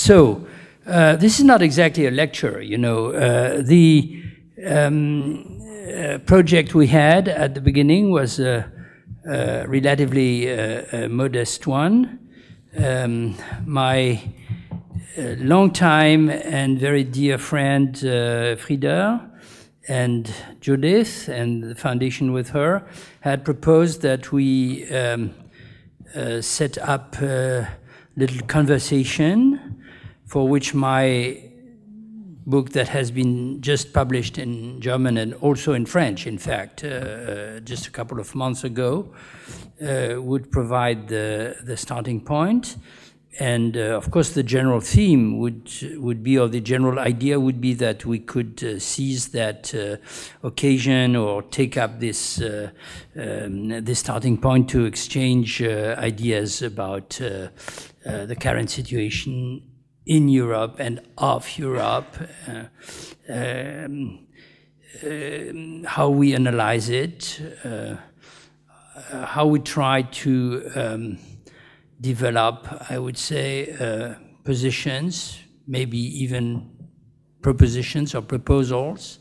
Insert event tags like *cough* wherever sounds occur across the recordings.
so, uh, this is not exactly a lecture, you know. Uh, the um, uh, project we had at the beginning was a, a relatively uh, a modest one. Um, my uh, long-time and very dear friend uh, Frieder and Judith and the foundation with her had proposed that we um, set up a little conversation for which my book that has been just published in German and also in French, in fact, uh, uh, just a couple of months ago, uh, would provide the, the starting point. And uh, of course, the general theme would would be, or the general idea would be that we could uh, seize that uh, occasion or take up this um, this starting point to exchange ideas about the current situation in Europe and of Europe, um, um, how we analyze it, how we try to um, develop, I would say, uh, positions, maybe even propositions or proposals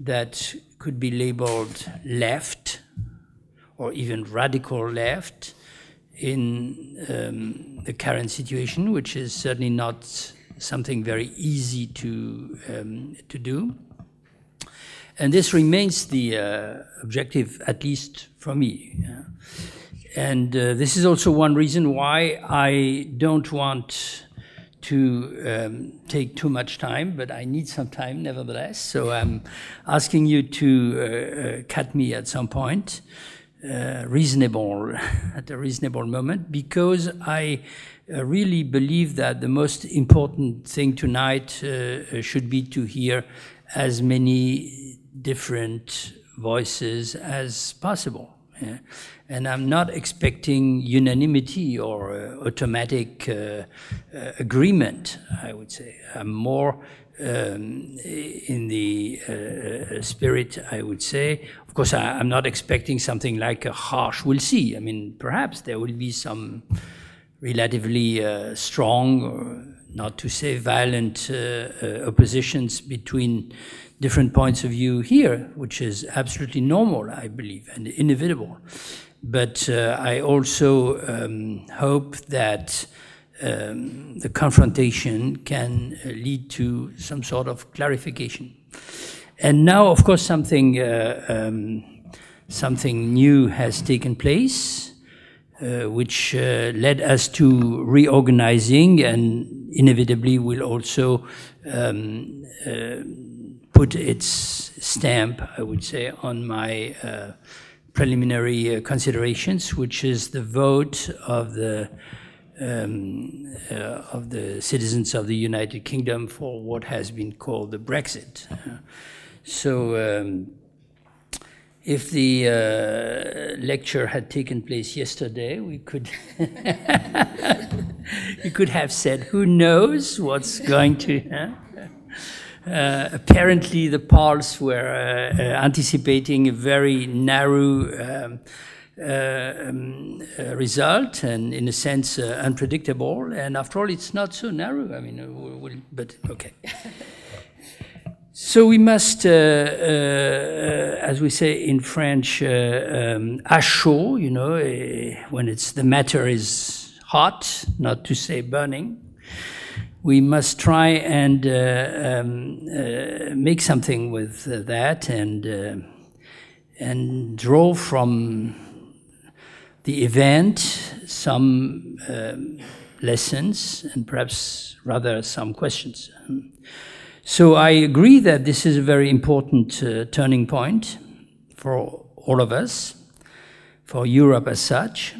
that could be labeled left or even radical left in um, the current situation, which is certainly not something very easy to, um, to do. And this remains the uh, objective, at least for me. Yeah. And uh, this is also one reason why I don't want to um, take too much time, but I need some time nevertheless. So I'm asking you to uh, uh, cut me at some point, uh, reasonable, *laughs* at a reasonable moment, because I uh, really believe that the most important thing tonight uh, should be to hear as many different voices as possible. And I'm not expecting unanimity or uh, automatic uh, uh, agreement, I would say. I'm more um, in the uh, spirit, I would say. Of course, I, am not expecting something like a harsh, we'll see. I mean, perhaps there will be some relatively uh, strong, or not to say violent, uh, oppositions between different points of view here, which is absolutely normal, I believe, and inevitable. But uh, I also um, hope that um, the confrontation can uh, lead to some sort of clarification. And now, of course, something uh, um, something new has taken place. Uh, which uh, led us to reorganizing and inevitably will also um, put its stamp, I would say, on my uh, preliminary uh, considerations, which is the vote of the um, uh, of the citizens of the United Kingdom for what has been called the Brexit. so. Um, if the uh, lecture had taken place yesterday, we could *laughs* we could have said, "Who knows what's going to." Huh? Uh, apparently the polls were uh, uh, anticipating a very narrow um, uh, um, uh, result and, in a sense, unpredictable. And after all, it's not so narrow. I mean, we'll, but okay. *laughs* So we must, uh, uh, as we say in French, uh, um, chaud, you know, when it's the matter is hot, not to say burning we must try and uh, um, uh, make something with uh, that and and draw from the event some um, lessons and perhaps rather some questions. So I agree that this is a very important uh, turning point for all of us, for Europe as such.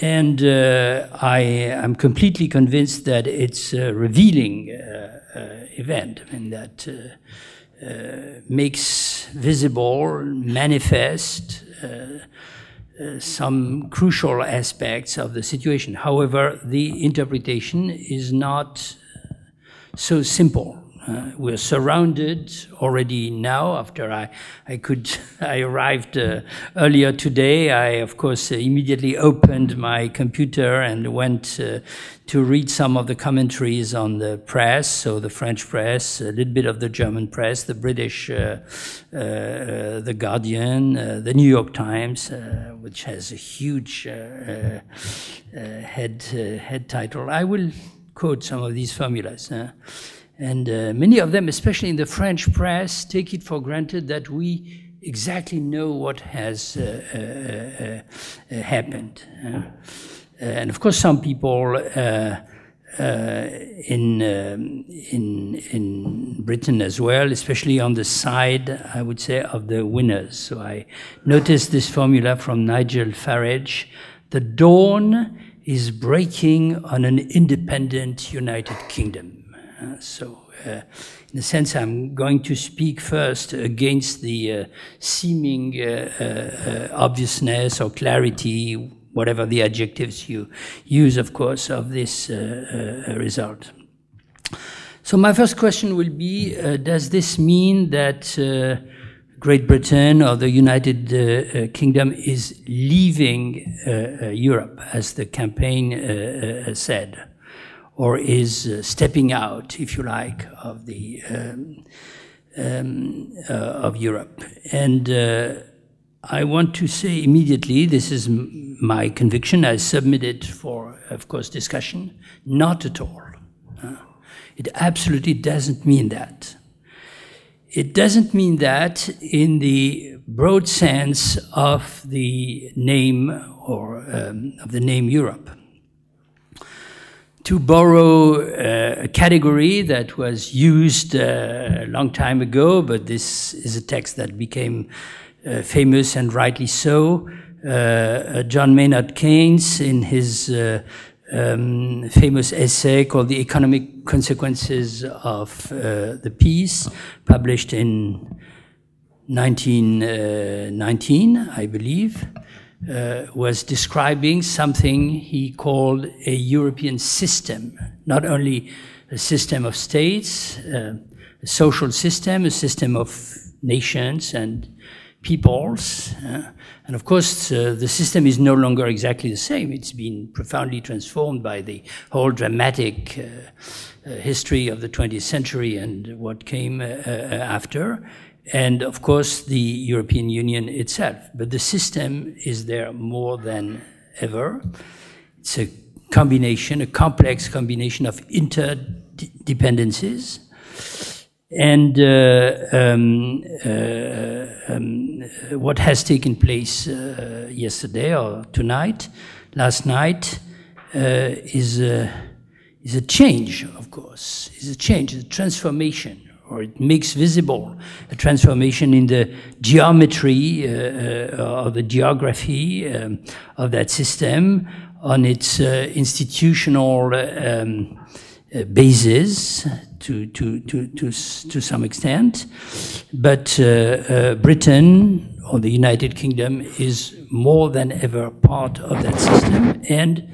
And uh, I am completely convinced that it's a revealing uh, uh, event, I mean, that uh, uh, makes visible, manifest uh, some crucial aspects of the situation. However, the interpretation is not so simple. Uh, we're surrounded already now. After I, I could, *laughs* I arrived uh, earlier today. I, of course, uh, immediately opened my computer and went uh, to read some of the commentaries on the press. So the French press, a little bit of the German press, the British, uh, uh, the Guardian, the New York Times, which has a huge head head title. I will quote some of these formulas. And uh, many of them, especially in the French press, take it for granted that we exactly know what has uh, uh, uh happened. Uh, and of course, some people uh, in, um, in, in Britain as well, especially on the side, I would say, of the winners. So I noticed this formula from Nigel Farage the dawn is breaking on an independent United Kingdom. Uh, so, uh, in a sense, I'm going to speak first against the uh, seeming obviousness or clarity, whatever the adjectives you use, of course, of this result. So, my first question will be Does this mean that Great Britain or the United uh, Kingdom is leaving uh, Europe, as the campaign uh, said? Or is uh, stepping out, if you like, of the um, um, uh, of Europe. And uh, I want to say immediately, this is my conviction. I submit it for, of course, discussion. Not at all. It absolutely doesn't mean that. It doesn't mean that in the broad sense of the name or um, of the name Europe to borrow uh, a category that was used uh, a long time ago, but this is a text that became uh, famous and rightly so. Uh, uh, John Maynard Keynes, in his uh, um, famous essay called The Economic Consequences of the Peace, published in 1919, I believe, uh, was describing something he called a European system, not only a system of states, uh, a social system, a system of nations and peoples. Uh, and of course, uh, the system is no longer exactly the same. It's been profoundly transformed by the whole dramatic uh, uh, history of the 20th century and what came after and of course the European Union itself. But the system is there more than ever. It's a combination, a complex combination of interdependencies. And uh, um, uh, um, what has taken place uh, yesterday or tonight, last night, uh, is, a, is a change, of course, is a change, is a transformation or it makes visible a transformation in the geometry uh, uh, or the geography um, of that system on its uh, institutional um, uh, basis to, to, to, to, to some extent. But uh, uh, Britain or the United Kingdom is more than ever part of that system and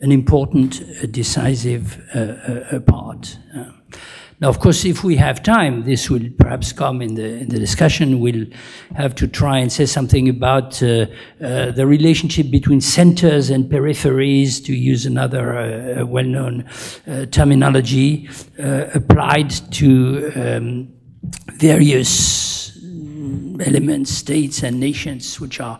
an important, decisive part. Now, of course, if we have time, this will perhaps come in the, in the discussion. We'll have to try and say something about uh, uh, the relationship between centers and peripheries, to use another uh, well-known uh, terminology, uh, applied to um, various elements, states and nations, which are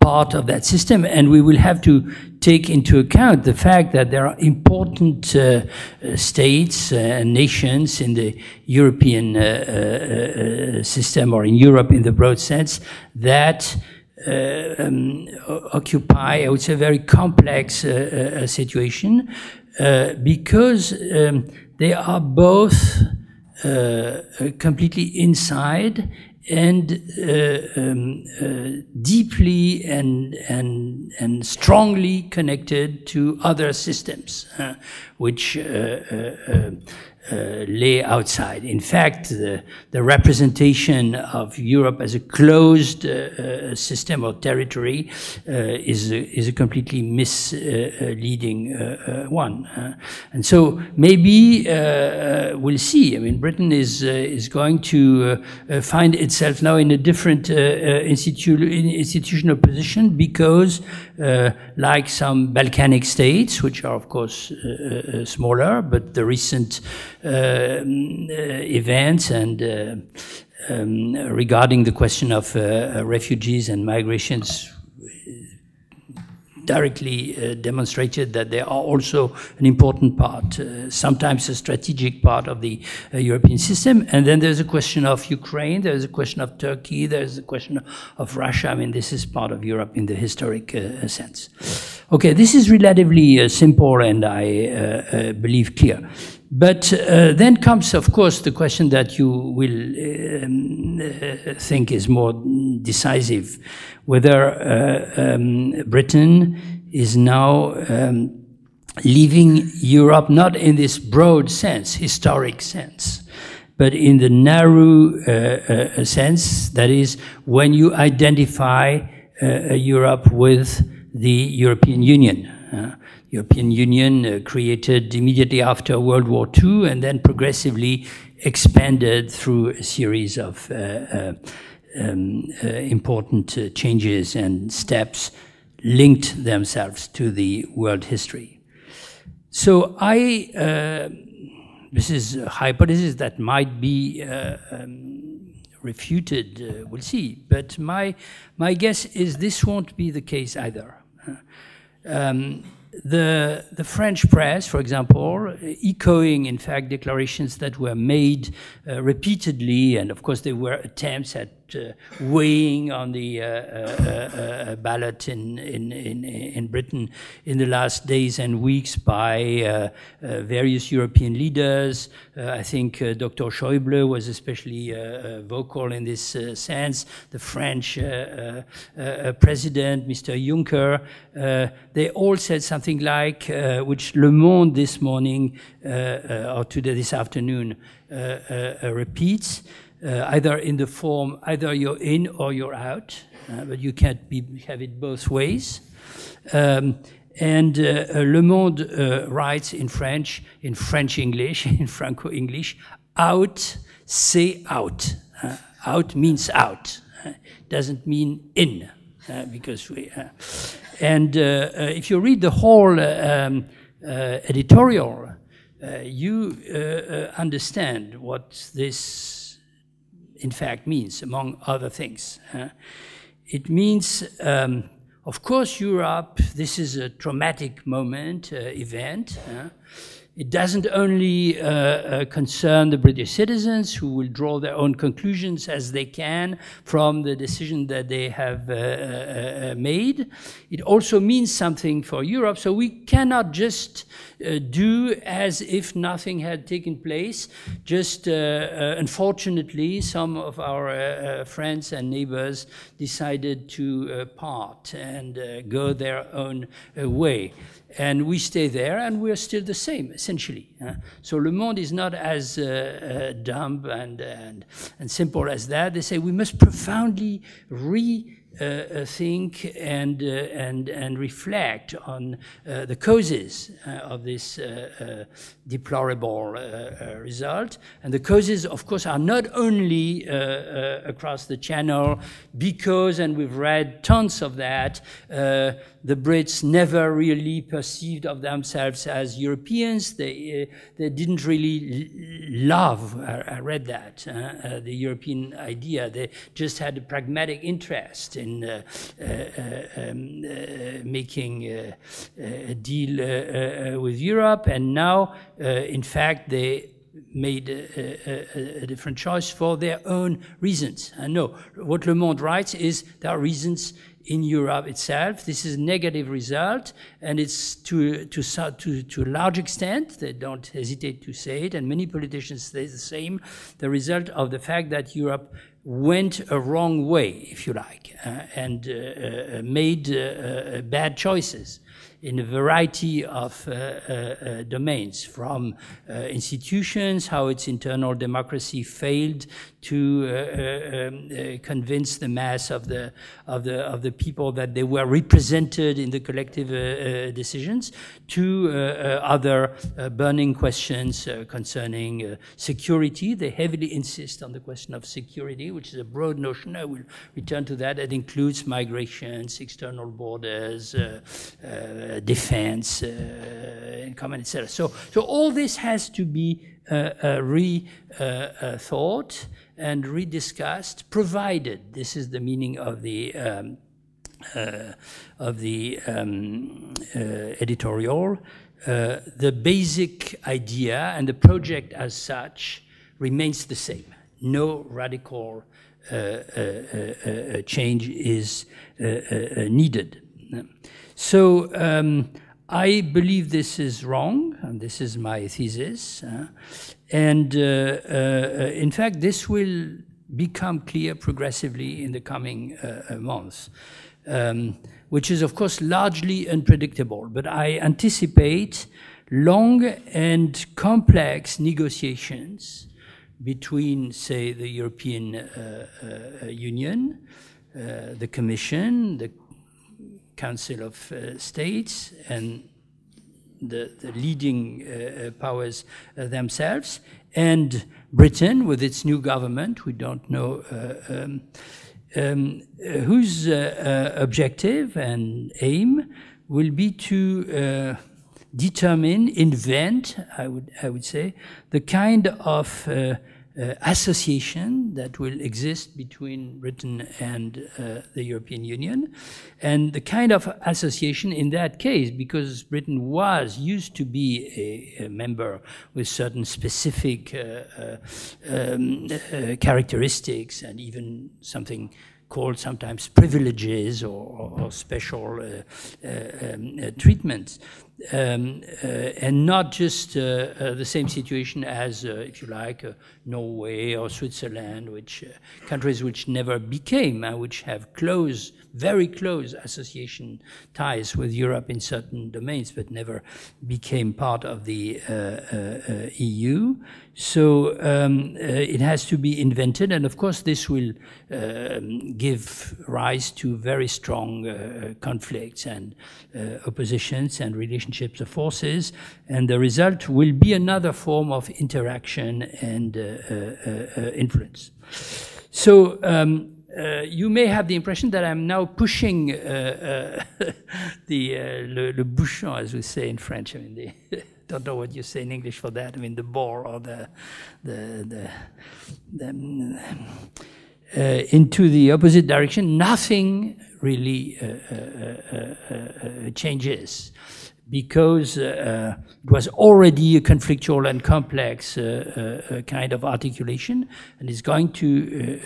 part of that system. And we will have to take into account the fact that there are important uh, uh states uh, and nations in the European uh, uh, system or in Europe in the broad sense that um, occupy, I would say, a very complex situation because um, they are both completely inside and uh, um, uh, deeply and, and, and strongly connected to other systems, uh, which uh, uh, lay outside. In fact, the, the, representation of Europe as a closed uh, uh system or territory uh, is, a, is a completely misleading uh, uh, one. Uh. and so maybe we'll see. I mean, Britain is, is going to find itself now in a different institu institutional position because, like some Balkanic states, which are of course smaller, but the recent uh, events and uh, um, regarding the question of uh, refugees and migrations directly uh, demonstrated that they are also an important part, uh, sometimes a strategic part of the uh, European system. And then there's a question of Ukraine, there's a question of Turkey, there's a question of Russia. I mean, this is part of Europe in the historic sense. Okay, this is relatively simple and I believe clear. But uh, then comes, of course, the question that you will um, uh, think is more decisive whether uh, um, Britain is now um, leaving Europe not in this broad sense, historic sense, but in the narrow uh, uh, sense, that is, when you identify uh, Europe with the European Union. European Union uh, created immediately after World War II and then progressively expanded through a series of uh, uh, um, uh, important uh, changes and steps linked themselves to the world history. So I, uh, this is a hypothesis that might be um, refuted, we'll see, but my, my guess is this won't be the case either. Um, the, the French press, for example, echoing, in fact, declarations that were made uh, repeatedly, and of course, there were attempts at weighing on the uh, uh, ballot in, in, in, in, Britain in the last days and weeks by various European leaders. I think Dr. Schäuble was especially vocal in this sense. The French president, Mr. Juncker, they all said something like, which Le Monde this morning or today this afternoon repeats uh, either in the form either you're in or you're out, uh, but you can't be, have it both ways. Um, and uh, uh Le Monde uh, writes in French, in French English, *laughs* in Franco English, out, say out. Uh, out means out, doesn't mean in, because we. and if you read the whole um, editorial, you understand what this in fact means, among other things. It means, um, of course, Europe, this is a traumatic moment, uh, event. It doesn't only uh, uh, concern the British citizens who will draw their own conclusions as they can from the decision that they have uh, uh, uh made. It also means something for Europe. So we cannot just uh, do as if nothing had taken place. Just unfortunately, some of our friends and neighbors decided to part and go their own way and we stay there and we're still the same essentially so le monde is not as uh, uh, dumb and, and, and simple as that they say we must profoundly re uh, uh, think and, uh, and, and reflect on the causes of this deplorable result. And the causes, of course, are not only across the channel because, and we've read tons of that, the Brits never really perceived of themselves as Europeans. They, uh, they didn't really love, I, I read that, uh, uh, the European idea. They just had a pragmatic interest in uh, uh, uh, um, making a deal with Europe. And now, in fact, they made a, a, a, different choice for their own reasons. I know what Le Monde writes is there are reasons in Europe itself. This is a negative result, and it's to, to, to, to a large extent, they don't hesitate to say it, and many politicians say the same, the result of the fact that Europe went a wrong way, if you like, uh, and uh, uh, made bad choices in a variety of uh, uh, domains, from uh, institutions, how its internal democracy failed to um, convince the mass of the of the of the people that they were represented in the collective decisions, to other burning questions concerning security. They heavily insist on the question of security, which is a broad notion. I will return to that. It includes migrations, external borders, uh, uh, defense, uh, and common, etc. So, so all this has to be uh, uh, rethought and rediscussed, provided this is the meaning of the um, uh, of the um, uh, editorial. Uh, the basic idea and the project as such remains the same. No radical change is needed. So um, I believe this is wrong, and this is my thesis. Uh, and uh, uh, in fact, this will become clear progressively in the coming uh, uh, months, um, which is, of course, largely unpredictable. But I anticipate long and complex negotiations between, say, the European uh, Union, the Commission, the Council of uh, States and the, the leading uh, uh, powers themselves, and Britain with its new government, we don't know um, um, whose objective and aim will be to determine, invent, I would, I would say, the kind of uh, association that will exist between Britain and uh, the European Union. And the kind of association in that case, because Britain was, used to be a, a member with certain specific uh, uh um, uh, characteristics and even something called sometimes privileges or, or, or special uh, um, treatments um, uh, and not just uh, uh, the same situation as, if you like, Norway or Switzerland, which countries which never became, which have close, very close association ties with Europe in certain domains, but never became part of the EU. So um, uh, it has to be invented, and of course, this will uh, give rise to very strong uh, conflicts and oppositions and relationships of forces, and the result will be another form of interaction and uh, uh, uh, influence. So um, uh, you may have the impression that I'm now pushing uh, uh, *laughs* the uh, le, le, bouchon, as we say in French. I mean, the *laughs* don't know what you say in English for that. I mean, the bore or the the the, the uh, into the opposite direction. Nothing really uh, changes because uh, it was already a conflictual and complex uh, uh, kind of articulation, and it's going to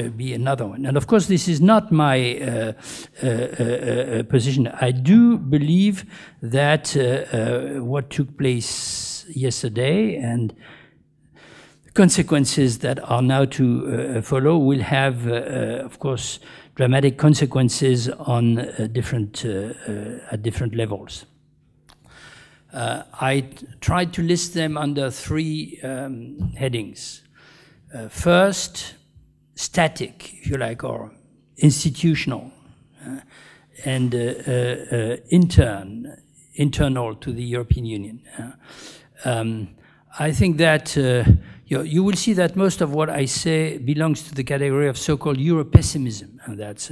uh, uh, be another one. And of course, this is not my uh, position. I do believe that what took place yesterday and the consequences that are now to follow will have, of course, dramatic consequences on different at different levels. Uh, I tried to list them under three um, headings. Uh, first, static, if you like, or institutional, uh, and uh, uh, uh, intern, internal to the European Union. Um, I think that you, you, will see that most of what I say belongs to the category of so-called Euro-pessimism, and that's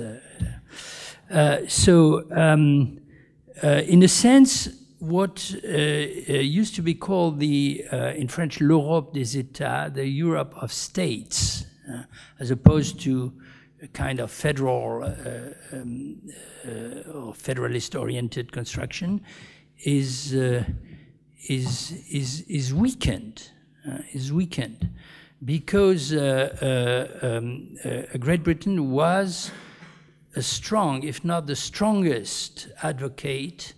so. Um, in a sense, what uh, uh, used to be called the, uh, in French, l'Europe des États, the Europe of states, uh, as opposed to a kind of federal um, or federalist-oriented construction, is is is is weakened. is weakened because um, Great Britain was a strong, if not the strongest, advocate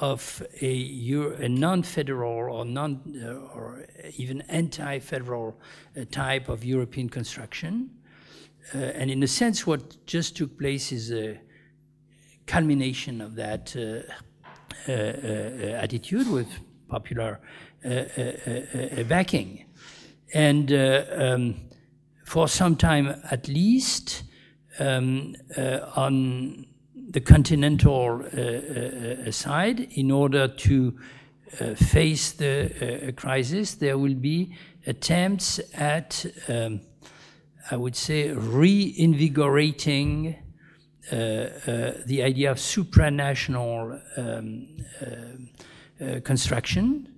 of a, a non-federal or non uh, or even anti-federal uh, type of European construction, uh, and in a sense, what just took place is a culmination of that uh, uh, uh attitude with popular backing. And um, for some time at least, um, on the continental side, in order to face the crisis, there will be attempts at um, I would say, reinvigorating uh, uh, the idea of supranational um, uh, uh, construction.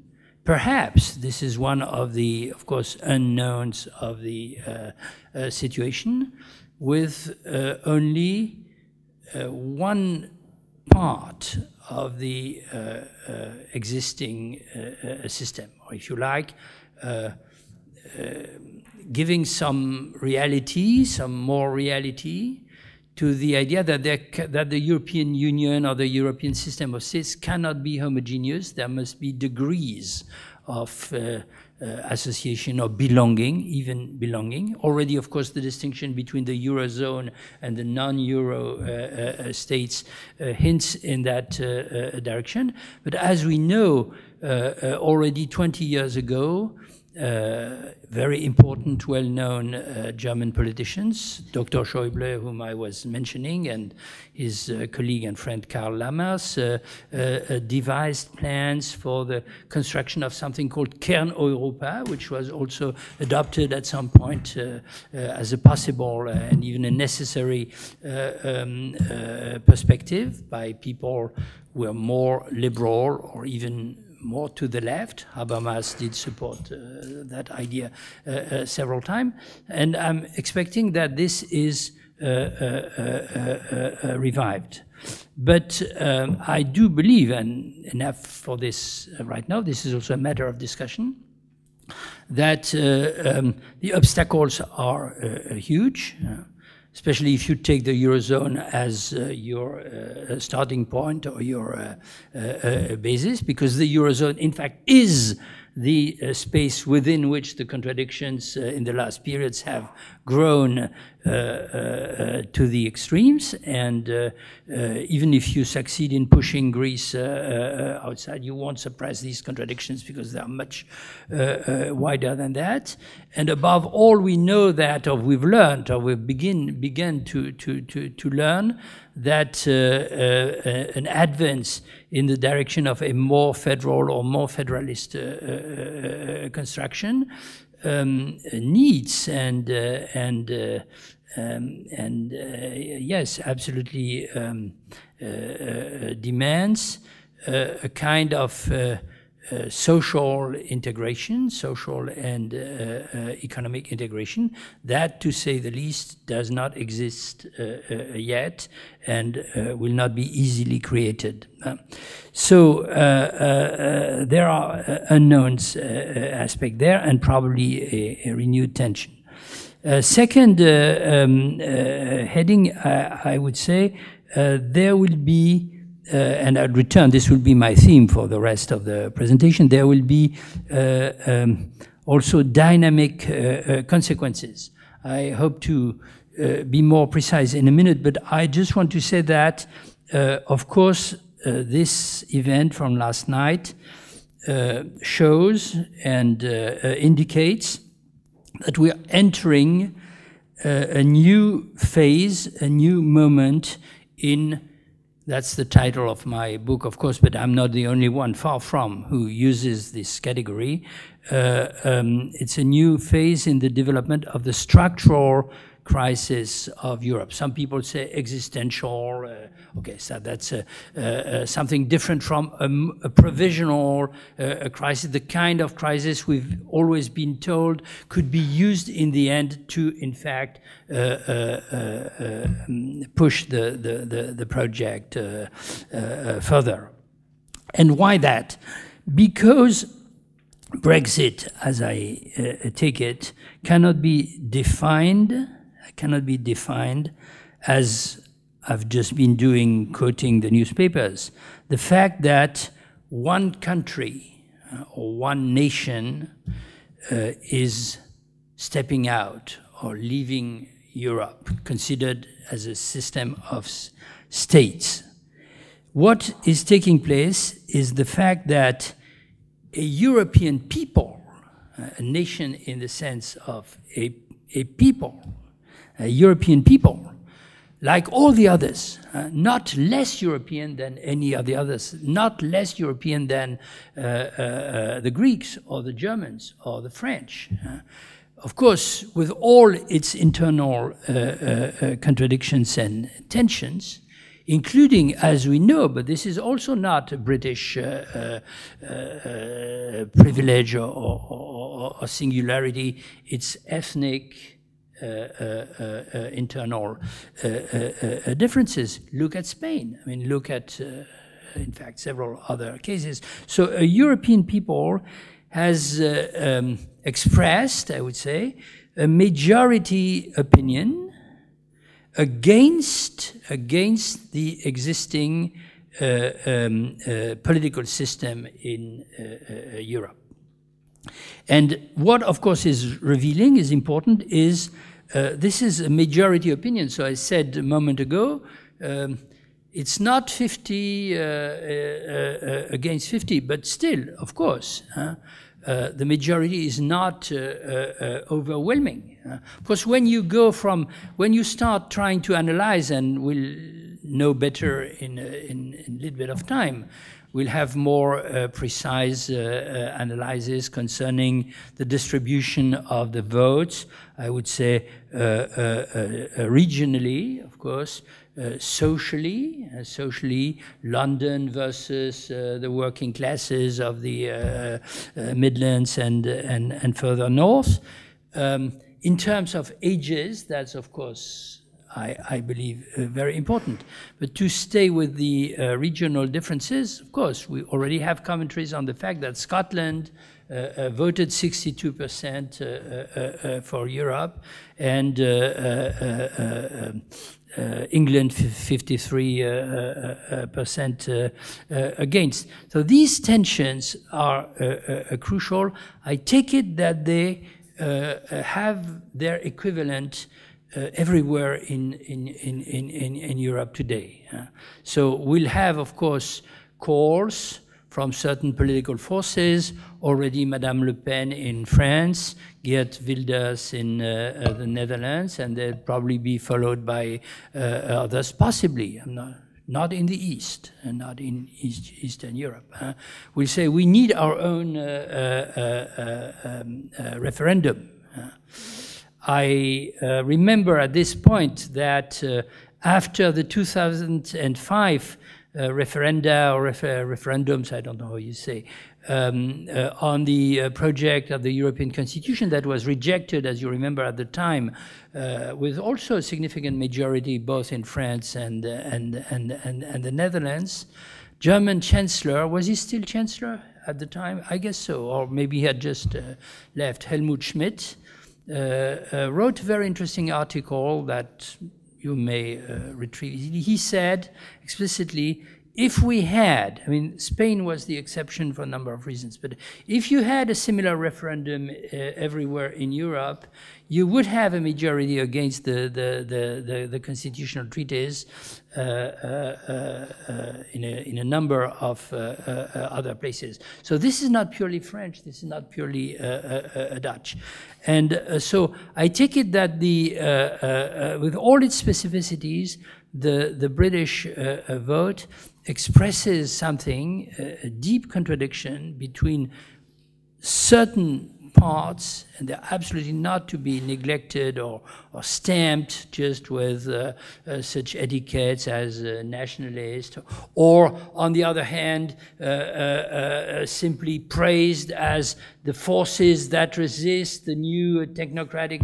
Perhaps this is one of the, of course, unknowns of the uh, uh, situation, with only Uh, one part of the uh, uh, existing system, or if you like, giving some reality, some more reality to the idea that, that the European Union or the European system of states cannot be homogeneous. There must be degrees of uh, uh, association or belonging, even belonging. Already, of course, the distinction between the Eurozone and the non-Euro uh, uh states uh, hints in that uh, direction. But as we know, already 20 years ago, uh, very important, well-known uh, German politicians, Dr. Schäuble, whom I was mentioning, and his uh, colleague and friend Karl Lamers, uh, uh, devised plans for the construction of something called Kern Europa, which was also adopted at some point as a possible and even a necessary um, perspective by people who are more liberal or even more to the left. Habermas did support uh, that idea uh, uh, several times. And I'm expecting that this is revived. But um, I do believe, and enough for this right now, this is also a matter of discussion, that um, the obstacles are huge especially if you take the Eurozone as uh, your uh, starting point or your uh, uh, uh basis, because the Eurozone, in fact, is the uh, space within which the contradictions in the last periods have grown uh, uh, uh to the extremes. And even if you succeed in pushing Greece outside, you won't suppress these contradictions because they are much wider than that. And above all, we know that, or we've learned, or we've begin, begun to, to, to, to learn that uh, uh, an advance in the direction of a more federal or more federalist uh, construction um, needs and uh, and uh, um, and uh, yes, absolutely um, demands a kind of uh, social integration, social and uh, uh, economic integration, that, to say the least, does not exist uh, uh, yet and will not be easily created. so there are unknowns aspect there and probably a, a renewed tension. second um, heading, I would say, there will be uh, and I'll return, this will be my theme for the rest of the presentation, there will be uh, um, also dynamic uh, consequences. I hope to be more precise in a minute, but I just want to say that, of course, this event from last night shows and indicates that we are entering a new phase, a new moment in that's the title of my book, of course, but I'm not the only one, far from, who uses this category. Uh, um, it's a new phase in the development of the structural crisis of Europe. Some people say existential. Uh, okay, so that's uh, uh, something different from a, a provisional uh, crisis, the kind of crisis we've always been told could be used in the end to, in fact, uh, uh, um, push the, the, the, the project further. And why that? Because Brexit, as I take it, cannot be defined cannot be defined as I've just been doing, quoting the newspapers. The fact that one country uh, or one nation uh, is stepping out or leaving Europe, considered as a system of states. What is taking place is the fact that a European people, a nation in the sense of a, a people, European people, like all the others, uh, not less European than any of the others, not less European than uh, uh, uh the Greeks or the Germans or the French. Uh, of course, with all its internal uh, contradictions and tensions, including, as we know, but this is also not a British uh, uh, uh, privilege or, or, or, singularity, it's ethnic. Uh, uh, uh, internal differences. Look at Spain. I mean, look at, in fact, several other cases. So, a European people has um, expressed, I would say, a majority opinion against, against the existing uh, um, uh, political system in uh, Europe. And what, of course, is revealing, is important, is uh, this is a majority opinion. So I said a moment ago, um, it's not 50 uh, against 50, but still, of course. Uh, the majority is not uh, uh, overwhelming. of course, when you go from, when you start trying to analyze, and we'll know better in, in, in a little bit of time, we'll have more uh, precise uh, uh, analysis concerning the distribution of the votes. I would say regionally, of course, uh, socially, uh, socially, London versus uh, the working classes of the uh, uh, Midlands and, and, and further north. Um, in terms of ages, that's of course, I, I believe, very important. But to stay with the regional differences, of course, we already have commentaries on the fact that Scotland uh, voted 62% uh, uh, for Europe, and um, uh, England 53 uh, uh, percent against. So these tensions are crucial. I take it that they have their equivalent everywhere in, in, in, in, in Europe today. so we'll have, of course, calls from certain political forces. Already, Madame Le Pen in France, Geert Wilders in uh, uh, the Netherlands, and they'll probably be followed by uh, others, possibly. Not, not, in the East and not in East, Eastern Europe. Huh? We say we need our own uh, uh, um, referendum. I remember at this point that after the 2005 uh, referenda or refer referendums, I don't know how you say, um, uh, on the uh, project of the European Constitution that was rejected, as you remember at the time, uh, with also a significant majority both in France and, uh, and, and, and, and the Netherlands. German Chancellor, was he still Chancellor at the time? I guess so, or maybe he had just uh, left. Helmut Schmidt wrote a very interesting article that you may uh, retrieve. He said explicitly, if we had, I mean, Spain was the exception for a number of reasons, but if you had a similar referendum uh, everywhere in Europe, you would have a majority against the, the, the, the, the constitutional treaties uh, uh, uh, in, a, in a number of uh, uh, other places. So this is not purely French, this is not purely Dutch. And so I take it that the, with all its specificities, the, the British vote expresses something, a deep contradiction between certain parts, and they're absolutely not to be neglected or, or stamped just with uh, uh, such etiquettes as uh, nationalist, or on the other hand, uh, uh, uh, simply praised as the forces that resist the new technocratic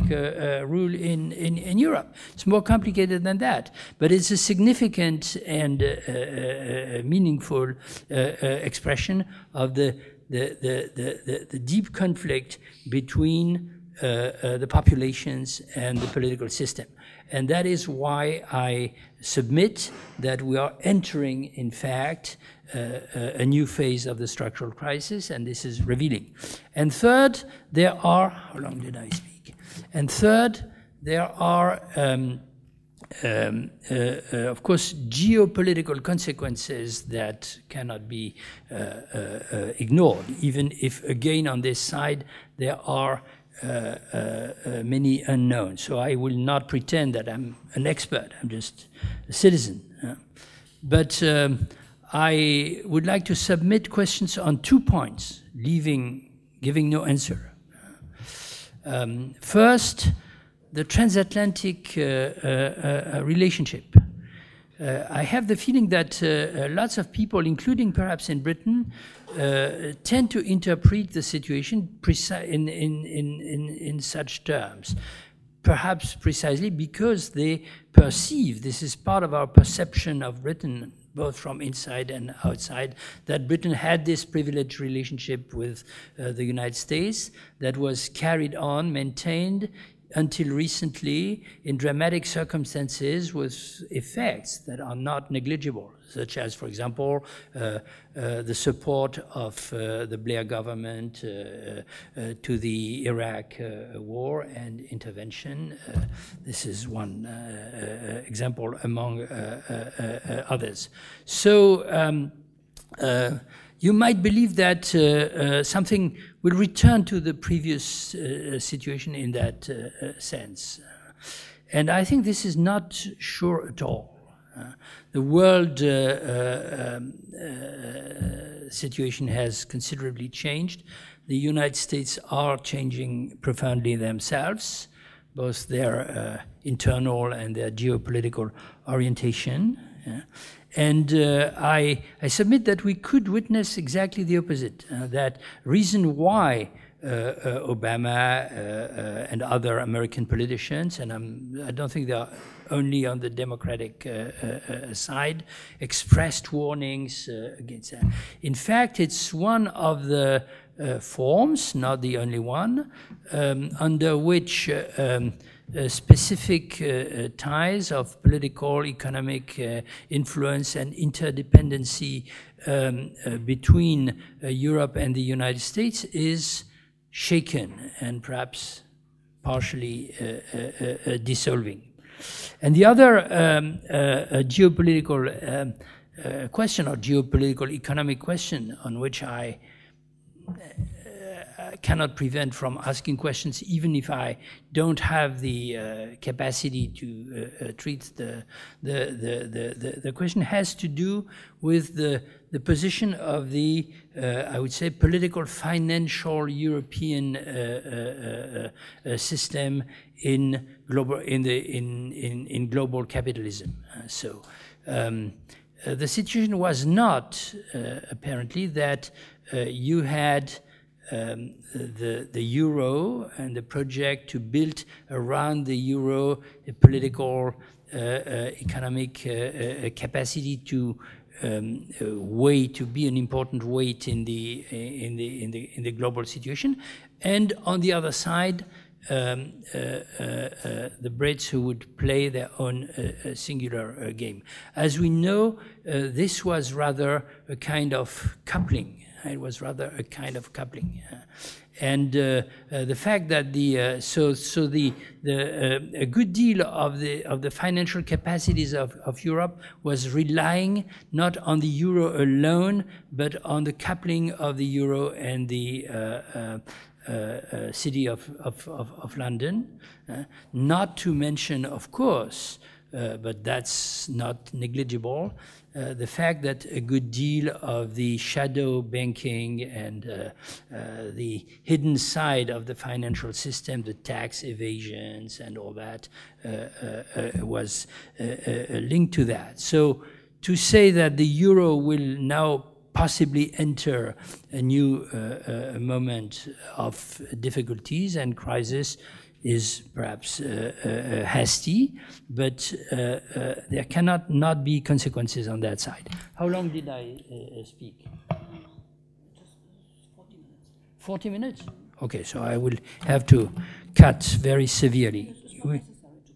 rule in, in, in, Europe. It's more complicated than that, but it's a significant and meaningful expression of the the, the, the, the, deep conflict between uh, uh, the populations and the political system. And that is why I submit that we are entering, in fact, uh, a new phase of the structural crisis, and this is revealing. And third, there are, how long did I speak? And third, there are, um, um, uh, uh, of course, geopolitical consequences that cannot be uh, uh, uh, ignored, even if, again, on this side, there are uh, many unknowns. So I will not pretend that I'm an expert, I'm just a citizen. But um, I would like to submit questions on two points, leaving, giving no answer. Um, first, the transatlantic uh, uh, uh, relationship. Uh, I have the feeling that uh, lots of people, including perhaps in Britain, uh, tend to interpret the situation in, in, in, in, such terms. Perhaps precisely because they perceive, this is part of our perception of Britain, both from inside and outside, that Britain had this privileged relationship with the United States that was carried on, maintained until recently in dramatic circumstances with effects that are not negligible, such as, for example, uh, uh, the support of uh, the Blair government uh, uh, to the Iraq uh, war and intervention. this is one example among others. So. Um, you might believe that something will return to the previous uh, situation in that sense. And I think this is not sure at all. the world um, situation has considerably changed. The United States are changing profoundly themselves, both their uh, internal and their geopolitical orientation. Yeah. And uh, I, I, submit that we could witness exactly the opposite. Uh, that reason why uh, uh Obama uh, and other American politicians, and I'm, I do not think they are only on the Democratic side, expressed warnings against that. In fact, it's one of the forms, not the only one, um, under which um, specific uh, uh, ties of political, economic uh, influence and interdependency um, uh, between Europe and the United States is shaken and perhaps partially dissolving. And the other um, geopolitical um, question or geopolitical economic question on which I cannot prevent from asking questions, even if I don't have the uh, capacity to uh, uh, treat the the, the, the, the, question, has to do with the, the position of the, uh, I would say, political financial European uh, system in global in the in in, in global capitalism. so. Um, the situation was not apparently that you had um, the, the euro and the project to build around the euro a political, uh, uh, economic uh, uh capacity to um, way to be an important weight in the in the in the in the global situation, and on the other side. Um, uh, uh, the Brits who would play their own singular game. As we know, this was rather a kind of coupling it was rather a kind of coupling. and uh, uh, the fact that the uh, so so the the a good deal of the of the financial capacities of, of Europe was relying not on the euro alone, but on the coupling of the euro and the uh, uh, city of, of, of, of London. Uh, not to mention, of course, but that's not negligible, uh, the fact that a good deal of the shadow banking and uh, uh, the hidden side of the financial system, the tax evasions and all that, uh, uh, was linked to that. So to say that the euro will now possibly enter a new moment of difficulties and crisis is perhaps uh, uh, hasty, but uh, there cannot not be consequences on that side. How long did I speak? 40 minutes? Okay, so I will have to cut very severely.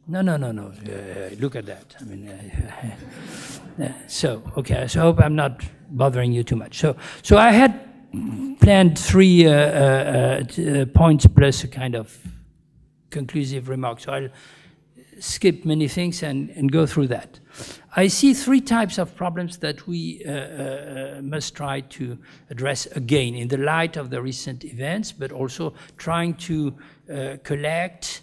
No, no, no, no. Uh, look at that. I mean, uh, *laughs* uh, so okay. So I hope I'm not bothering you too much. So, so I had planned three points plus a kind of conclusive remarks. So I'll skip many things and, and go through that. I see three types of problems that we uh, uh, must try to address again in the light of the recent events, but also trying to uh, collect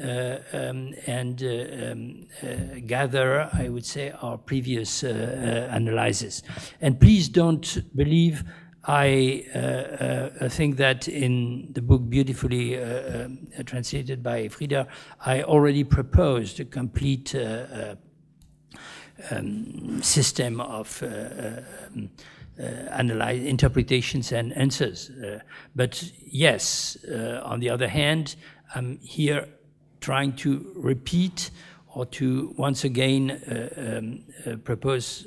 uh, um, and uh, um, uh, gather, I would say, our previous analysis. And please don't believe I uh, uh, think that in the book beautifully uh, translated by Frieder, I already proposed a complete um, system of um, analyze interpretations and answers. but yes, on the other hand, I'm here trying to repeat or to once again uh, um, uh, propose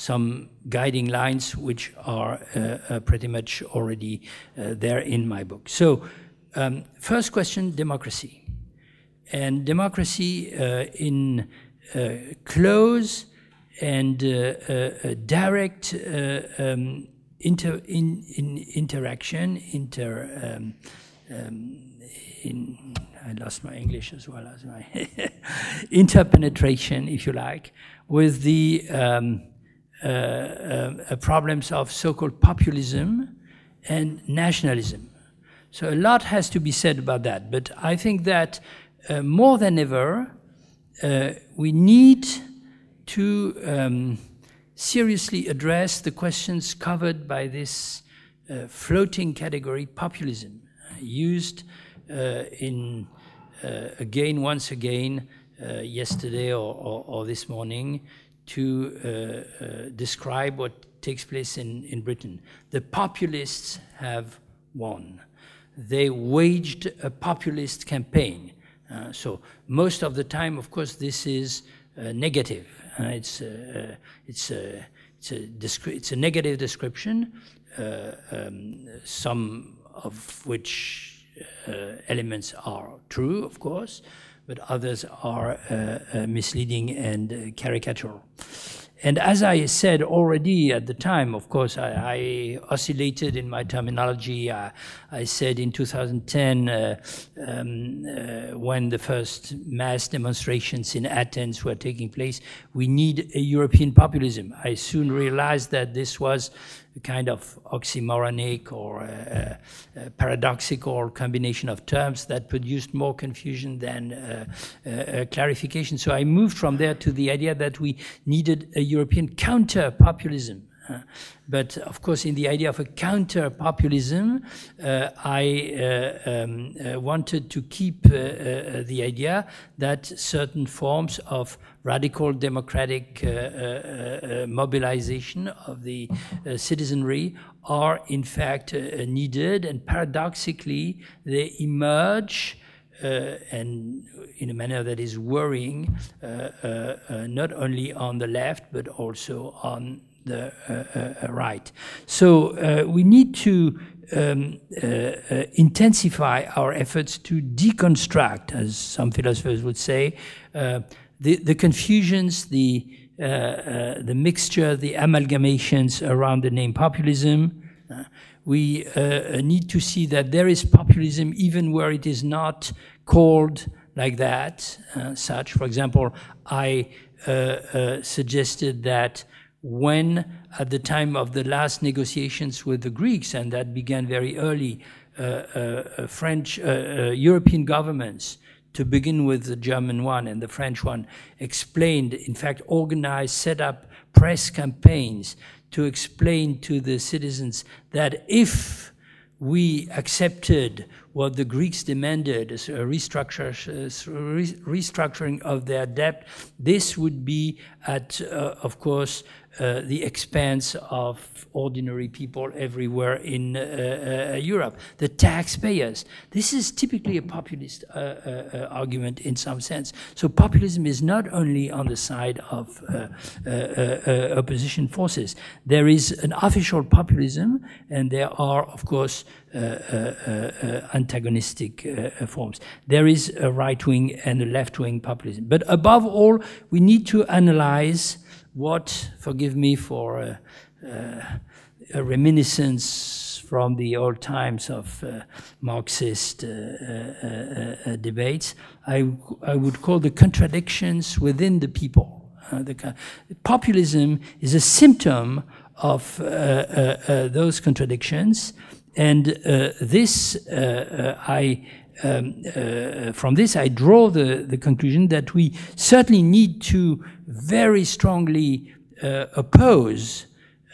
some guiding lines which are uh, uh pretty much already uh, there in my book. So, um, first question democracy. And democracy in close and direct um, inter, in, in interaction, inter, um, um in I lost my English as well as my *laughs* interpenetration, if you like, with the um, problems of so-called populism and nationalism. So a lot has to be said about that, but I think that uh, more than ever, uh, we need to um, seriously address the questions covered by this uh, floating category, populism, used uh, in uh, again, once again, uh, yesterday or, or, or, this morning, to describe what takes place in, in Britain. The populists have won. They waged a populist campaign. Uh, so most of the time, of course, this is uh, negative. Uh, it's, it's, a, it's, a it's a negative description, um, some of which uh, elements are true, of course, but others are uh, uh, misleading and caricatural. And as I said already at the time, of course, I, I oscillated in my terminology. I, I said in 2010, uh, um, uh, when the first mass demonstrations in Athens were taking place, we need a European populism. I soon realized that this was kind of oxymoronic or uh, uh, a, a paradoxical combination of terms that produced more confusion than uh, uh, clarification. So I moved from there to the idea that we needed a European counter populism. But of course, in the idea of a counter populism, uh, I uh, um, uh, wanted to keep the idea that certain forms of radical democratic mobilization of the citizenry are in fact needed, and paradoxically, they emerge. Uh, and in a manner that is worrying, uh, uh, not only on the left but also on the uh, uh, right. So uh, we need to um, intensify our efforts to deconstruct, as some philosophers would say, the, the confusions, the uh, uh, the mixture, the amalgamations around the name populism. Uh, we need to see that there is populism even where it is not called like that, such. For example, I suggested that when, at the time of the last negotiations with the Greeks, and that began very early, uh, uh, uh French, uh, uh, European governments, to begin with the German one and the French one, explained, in fact, organized, set up press campaigns to explain to the citizens that if we accepted what the Greeks demanded, a restructure, restructuring of their debt, this would be at, uh, of course, uh, the expense of ordinary people everywhere in uh, uh, Europe, the taxpayers. This is typically a populist uh, uh, argument in some sense. So populism is not only on the side of opposition forces. There is an official populism, and there are, of course, antagonistic forms. There is a right-wing and a left-wing populism. But above all, we need to analyze what, forgive me for a reminiscence from the old times of uh, Marxist uh, uh, debates, I, I would call the contradictions within the people. The, populism is a symptom of those contradictions, and this I um, uh, from this, I draw the, the conclusion that we certainly need to very strongly uh, oppose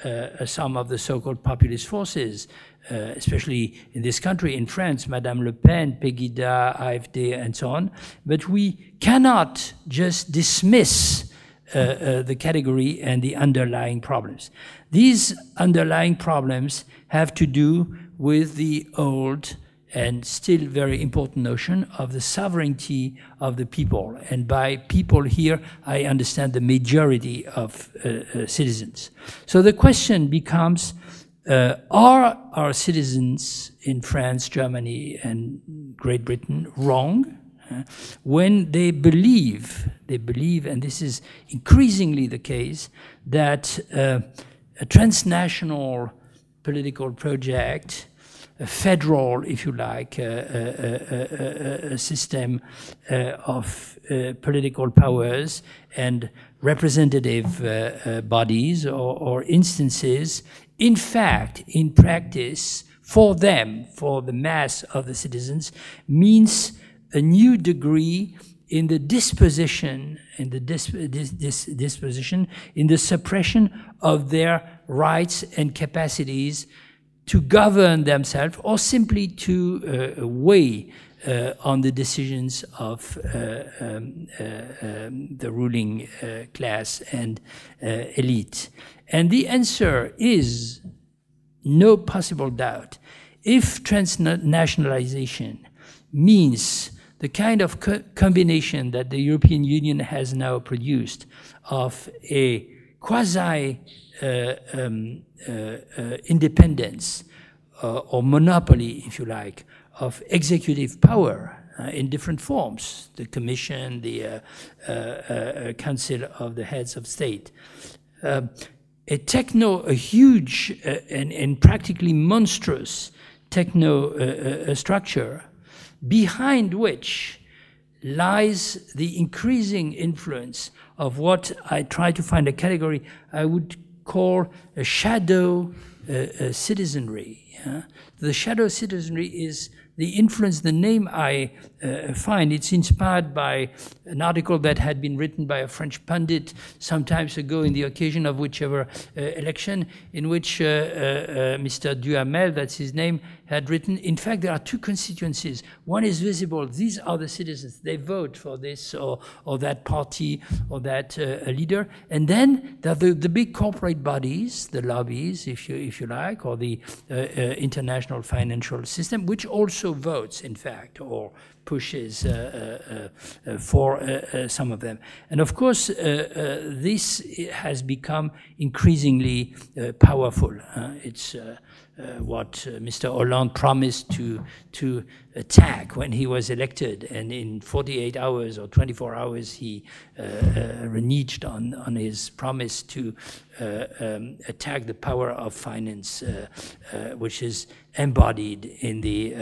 uh, some of the so-called populist forces, uh, especially in this country, in France, Madame Le Pen, Pegida, AfD, and so on. But we cannot just dismiss uh, uh, the category and the underlying problems. These underlying problems have to do with the old and still very important notion of the sovereignty of the people. And by people here, I understand the majority of uh, uh, citizens. So the question becomes, uh, are our citizens in France, Germany, and Great Britain wrong when they believe, they believe, and this is increasingly the case, that uh, a transnational political project a federal, if you like, a, a, a system uh, of uh, political powers and representative uh, uh, bodies or, or instances, in fact, in practice, for them, for the mass of the citizens, means a new degree in the disposition, in the dis dis dis disposition, in the suppression of their rights and capacities to govern themselves or simply to uh, weigh uh, on the decisions of uh, um, uh, um, the ruling uh, class and uh, elite. And the answer is no possible doubt. If transnationalization means the kind of co combination that the European Union has now produced of a quasi um, uh, uh, independence or monopoly, if you like, of executive power uh, in different forms the Commission, the uh, uh, Council of the Heads of State. Um, a techno, a huge and, and, practically monstrous techno structure behind which lies the increasing influence of what I try to find a category I would call a shadow uh, uh, citizenry. Yeah? The shadow citizenry is the influence, the name I uh, find, it's inspired by an article that had been written by a French pundit some times ago in the occasion of whichever uh, election, in which uh, uh, uh Mr. Duhamel, that's his name, had written, in fact, there are two constituencies. One is visible. These are the citizens. They vote for this or, or that party or that uh, leader. And then there are the, the big corporate bodies, the lobbies, if you, if you like, or the uh, uh, international financial system, which also votes, in fact, or pushes uh, uh, uh, for uh, some of them. And of course, this has become increasingly powerful. it's uh, what uh, Mr. Hollande promised to to attack when he was elected, and in 48 hours or 24 hours, he uh, reneged on on his promise to um, attack the power of finance, which is embodied in the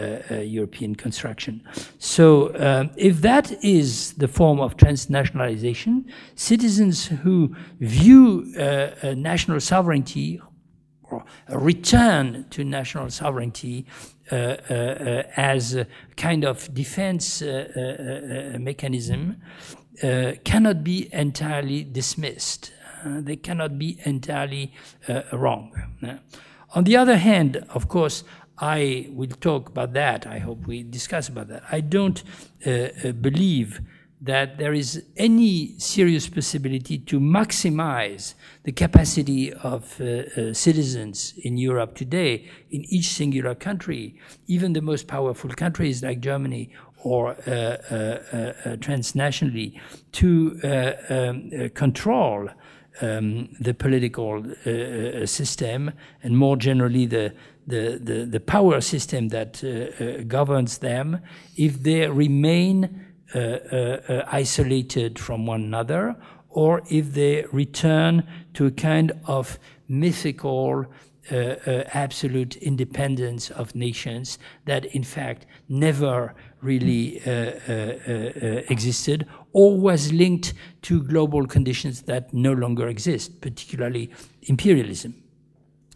European construction. So, um, if that is the form of transnationalization, citizens who view national sovereignty or a return to national sovereignty uh, uh, uh, as a kind of defense mechanism cannot be entirely dismissed. they cannot be entirely wrong. On the other hand, of course, I will talk about that. I hope we discuss about that. I don't uh, believe that there is any serious possibility to maximize the capacity of uh, uh, citizens in Europe today in each singular country, even the most powerful countries like Germany or uh, uh, uh transnationally, to uh, um, control um, the political system and more generally the the, the, the power system that governs them. If they remain uh, uh, uh, isolated from one another, or if they return to a kind of mythical uh, uh, absolute independence of nations that, in fact, never really uh, uh, uh, existed or was linked to global conditions that no longer exist, particularly imperialism.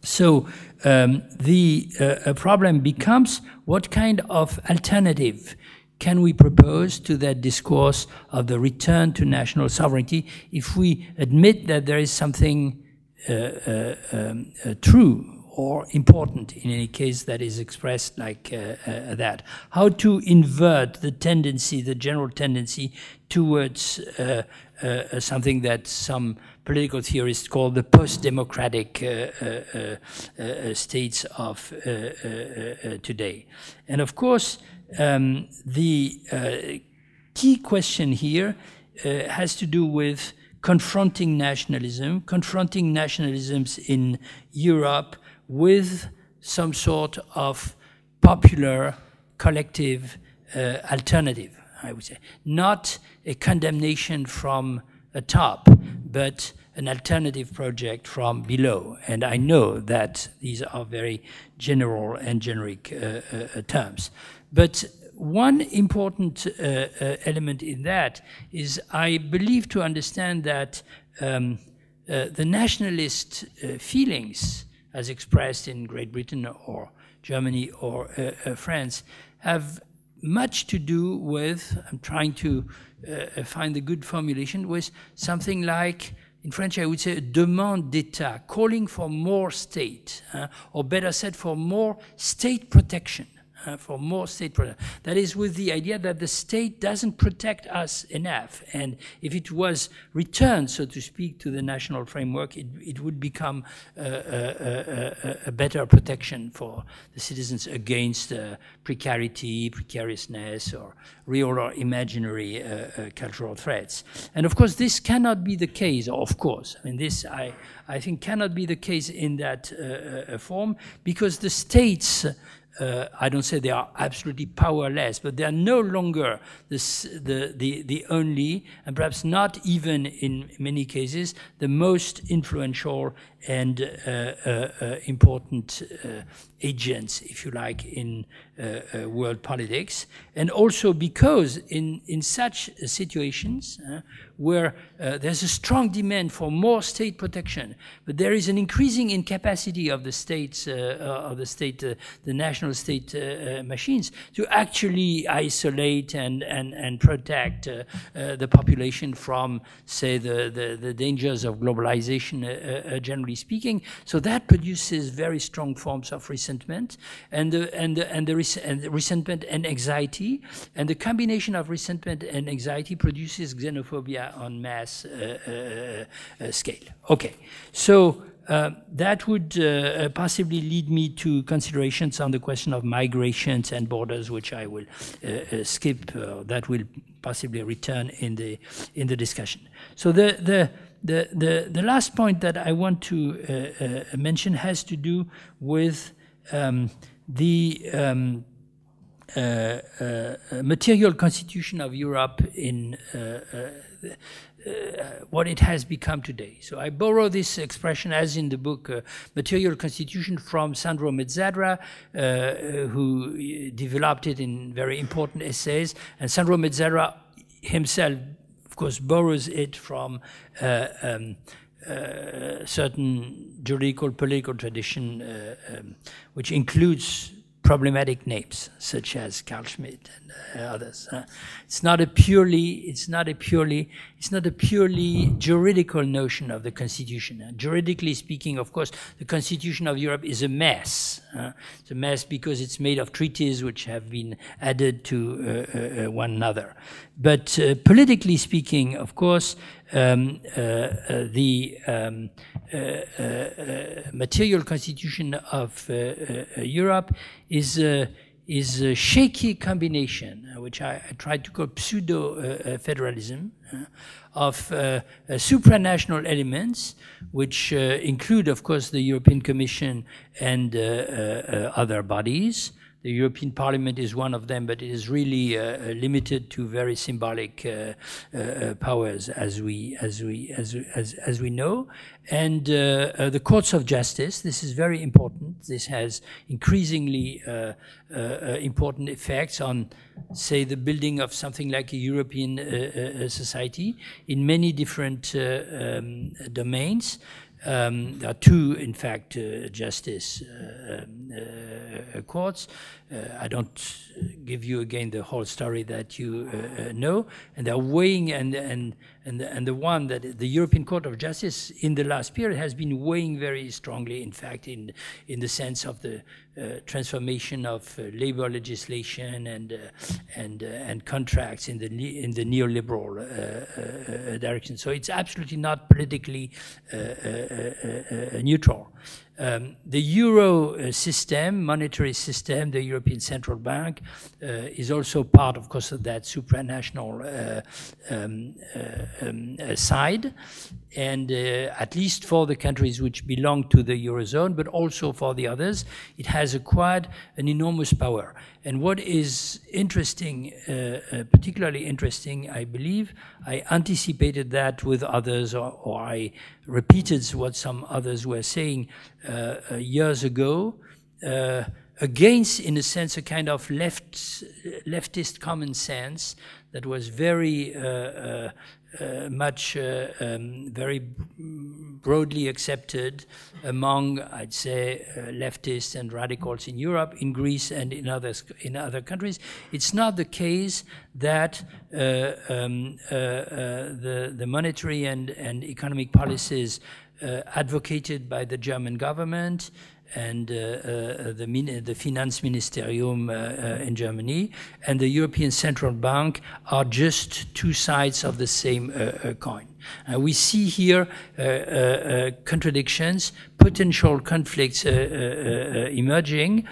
So um, the uh, problem becomes what kind of alternative can we propose to that discourse of the return to national sovereignty if we admit that there is something uh, uh, um, uh, true or important in any case that is expressed like uh, uh, that. How to invert the tendency, the general tendency towards uh, something that some political theorists call the post-democratic states of today. And of course, um, the key question here has to do with confronting nationalism, confronting nationalisms in Europe with some sort of popular collective uh, alternative, I would say. Not a condemnation from atop, but an alternative project from below. And I know that these are very general and generic uh, uh, terms. But one important uh, uh, element in that is I believe to understand that um, uh, the nationalist uh, feelings, as expressed in Great Britain or Germany or uh, uh, France, have much to do with, I'm trying to find the good formulation, with something like in French, I would say a demande d'etat, calling for more state, uh, or better said, for more state protection uh, for more state protection. That is with the idea that the state doesn't protect us enough. And if it was returned, so to speak, to the national framework, it, it would become a, a, a, better protection for the citizens against uh, precarity, precariousness, or real or imaginary uh, uh, cultural threats. And of course, this cannot be the case, of course. I mean, this, I, I think, cannot be the case in that uh, form because the states uh, I don't say they are absolutely powerless, but they are no longer the, the, the only, and perhaps not even in many cases, the most influential and uh, uh, uh important uh, agents, if you like, in uh, world politics. And also because in, in such situations, where uh, there's a strong demand for more state protection, but there is an increasing incapacity of the states, uh, uh of the state, uh, the national state uh, uh, machines to actually isolate and and and protect the population from, say, the the, the dangers of globalization, generally speaking. So that produces very strong forms of resentment, and the and the, and the, res and the resentment and anxiety, and the combination of resentment and anxiety produces xenophobia on mass uh, uh, uh, scale. Okay, so uh, that would uh, possibly lead me to considerations on the question of migrations and borders, which I will uh, skip. that will possibly return in the in the discussion. So the the the the, the last point that I want to mention has to do with um, the um, uh, uh, material constitution of Europe in uh, uh, what it has become today. So I borrow this expression, as in the book uh, Material Constitution, from Sandro Mezzadra, uh, who developed it in very important essays. And Sandro Mezzadra himself, of course, borrows it from uh, um, uh, certain juridical political tradition, uh, um, which includes problematic names such as Carl Schmitt and others. Uh, it's not a purely, it's not a purely, it's not a purely juridical notion of the constitution. Uh, juridically speaking, of course, the constitution of Europe is a mess. Uh, it's a mess because it's made of treaties which have been added to uh, uh, one another. But politically speaking, of course, um, uh, uh, the um, uh, material constitution of Europe is is a shaky combination, which I, I tried to call pseudo-federalism, uh, uh, of uh, supranational elements, which include, of course, the European Commission and other bodies, The European Parliament is one of them, but it is really uh, uh limited to very symbolic uh, uh, uh, powers, as we as we as as, as we know. And uh, the courts of justice. This is very important. This has increasingly important effects on, say, the building of something like a European society in many different um, domains. Um, there are two, in fact, uh, justice uh, um, uh, courts. Uh, I don't give you again the whole story that you uh, uh, know, and they're weighing and and and the, and the one that the European Court of Justice in the last period has been weighing very strongly. In fact, in in the sense of the uh, transformation of uh, labor legislation and uh, and and contracts in the in the neoliberal direction. So it's absolutely not politically neutral. Um, the euro uh, system, monetary system, the European Central Bank, uh, is also part, of course, of that supranational uh, um, uh, um, uh, side. And uh, at least for the countries which belong to the eurozone, but also for the others, it has acquired an enormous power. And what is interesting, particularly interesting, I believe, I anticipated that with others, or, or I repeated what some others were saying uh, uh, years ago uh, against, in a sense, a kind of left, leftist common sense that was very uh, uh, much uh, um, very broadly accepted among, I'd say, uh, leftists and radicals in Europe, in Greece, and in others in other countries. It's not the case that uh, um, uh, the the monetary and and economic policies advocated by the German government and uh, uh, the, the Finanzministerium uh, in Germany and the European Central Bank are just two sides of the same coin. Uh, we see here uh, uh, contradictions, potential conflicts emerging,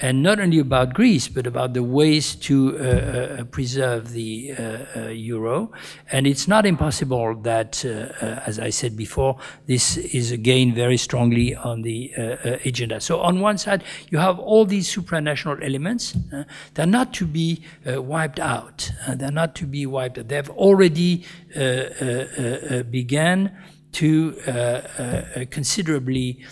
and not only about Greece, but about the ways to uh, uh, preserve the uh, euro. And it's not impossible that, as I said before, this is again very strongly on the agenda. So on one side, you have all these supranational elements. they're not to be wiped out. they're not to be wiped out. They've already Uh, began to uh, uh, considerably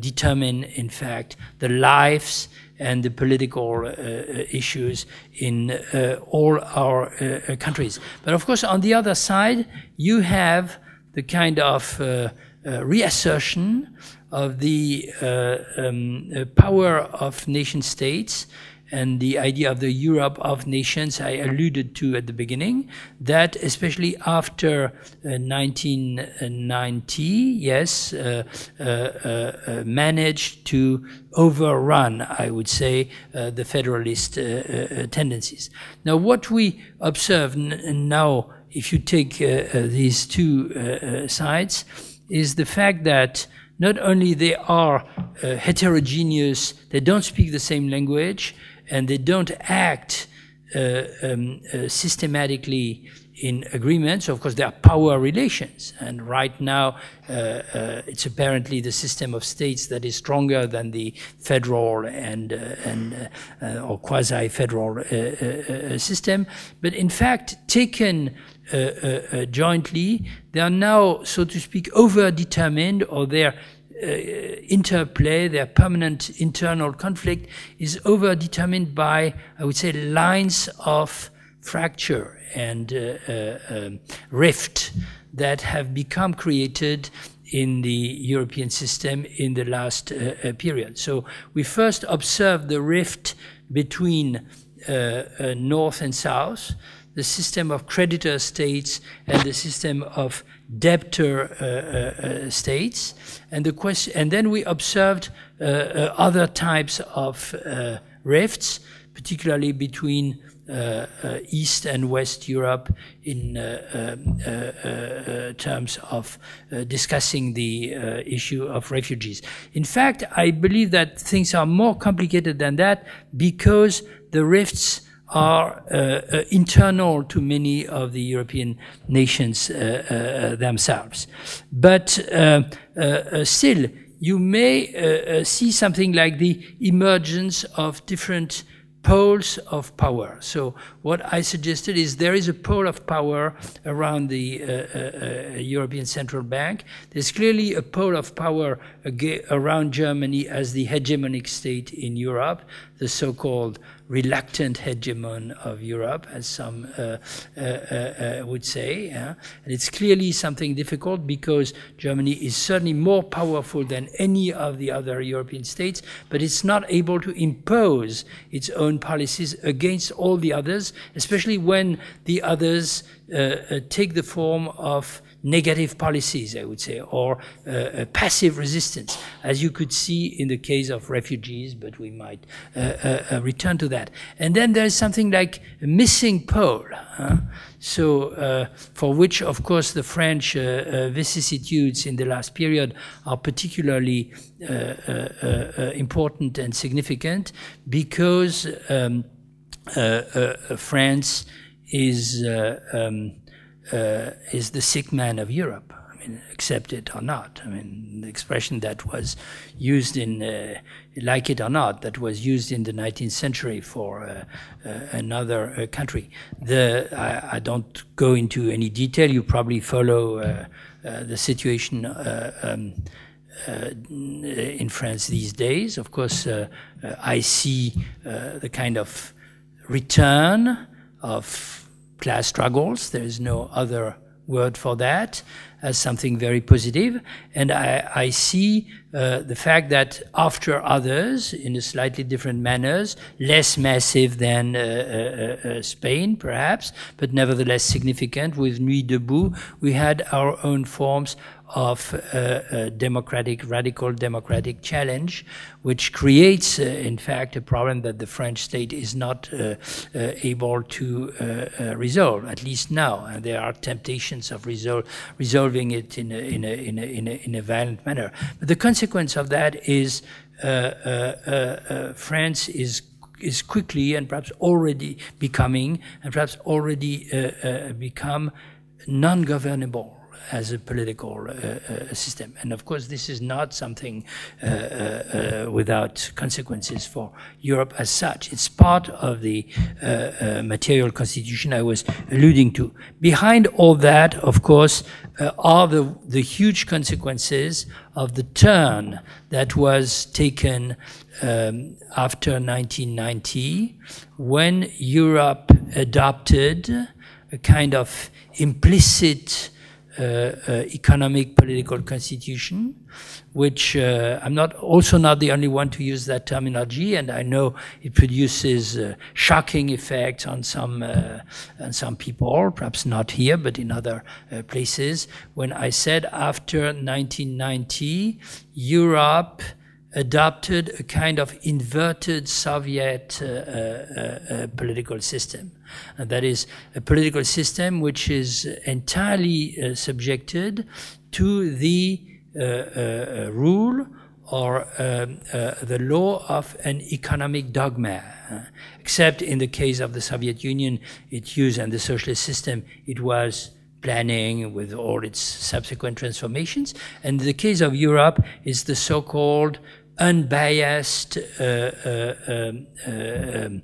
determine, in fact, the lives and the political uh, uh, issues in uh, all our countries. But of course, on the other side, you have the kind of reassertion of the um, power of nation states and the idea of the Europe of nations I alluded to at the beginning, that especially after uh, 1990, yes, uh, uh, uh, managed to overrun, I would say, uh, the federalist uh, tendencies. Now, what we observe now, if you take these two sides, is the fact that not only they are heterogeneous, they don't speak the same language, and they don't act uh, um, uh, systematically in agreements. Of course, there are power relations, and right now uh, uh, it's apparently the system of states that is stronger than the federal and uh, and uh, or quasi-federal system. But in fact, taken jointly, they are now, so to speak, over-determined, or they're interplay, their permanent internal conflict is overdetermined by, I would say, lines of fracture and uh, uh, um, rift that have become created in the European system in the last uh, uh period. So we first observed the rift between uh, North and South, the system of creditor states and the system of debtor uh, uh, uh, states, and the question, and then we observed other types of rifts, particularly between uh, uh, East and West Europe in uh, um, terms of discussing the issue of refugees. In fact, I believe that things are more complicated than that because the rifts are uh, uh, internal to many of the European nations uh, themselves. But still, you may see something like the emergence of different poles of power. So what I suggested is there is a pole of power around the uh, uh, uh, European Central Bank. There's clearly a pole of power around Germany as the hegemonic state in Europe, the so-called reluctant hegemon of Europe, as some uh, uh, uh, would say. Yeah? And it's clearly something difficult because Germany is certainly more powerful than any of the other European states, but it's not able to impose its own policies against all the others, especially when the others take the form of negative policies, I would say, or uh, passive resistance, as you could see in the case of refugees, but we might uh, uh, uh return to that. And then there's something like a missing pole. Huh? So, uh, for which, of course, the French uh, vicissitudes in the last period are particularly important and significant because um, France is um, uh, is the sick man of Europe. I mean, accept it or not. I mean, the expression that was used in, uh, like it or not, that was used in the 19th century for uh, uh another uh, country. The, I, I, don't go into any detail. You probably follow uh, the situation um, in France these days. Of course, I see the kind of return of class struggles. There is no other word for that as something very positive. And I, I see uh, the fact that after others, in a slightly different manners, less massive than uh, uh, uh Spain, perhaps, but nevertheless significant, with Nuit Debout, we had our own forms of a democratic, radical democratic challenge, which creates, uh, in fact, a problem that the French state is not uh, uh, able to resolve, at least now. And there are temptations of resol resolving it in a, in, a, in, a, in, a, in a violent manner. But the consequence of that is France is is quickly and perhaps already becoming, and perhaps already uh, uh, become non-governable as a political uh, uh, system. And of course, this is not something uh, without consequences for Europe as such. It's part of the material constitution I was alluding to. Behind all that, of course, are the, the huge consequences of the turn that was taken um, after 1990 when Europe adopted a kind of implicit economic political constitution, which uh, I'm not also not the only one to use that terminology, and I know it produces shocking effects on some on some people, perhaps not here, but in other places. When I said after 1990, Europe adopted a kind of inverted Soviet uh, uh, uh, political system. And that is a political system which is entirely uh, subjected to the uh, uh, rule or um, the law of an economic dogma. except in the case of the Soviet Union, it used, and the socialist system, it was planning with all its subsequent transformations. And in the case of Europe, it's the so-called unbiased, uh, uh, um, uh,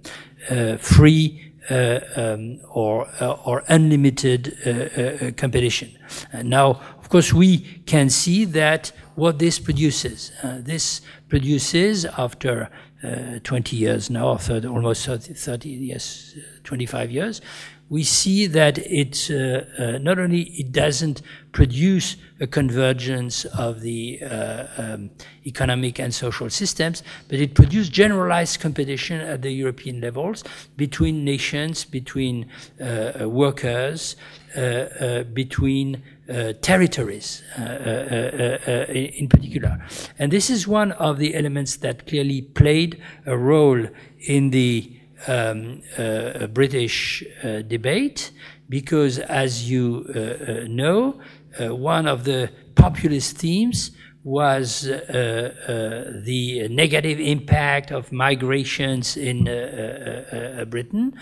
um, free Uh, um, or, uh, or unlimited uh, competition. now, of course, we can see that what this produces. this produces, after uh, 20 years now, 30, almost 30, 30, yes, 25 years, we see that it uh, uh, not only it doesn't produce a convergence of the uh, um, economic and social systems, but it produces generalized competition at the European levels between nations, between uh, uh, workers, uh, between territories in particular. And this is one of the elements that clearly played a role in the um, uh, British uh, debate because, as you uh, uh know, uh, one of the populist themes was the negative impact of migrations in Britain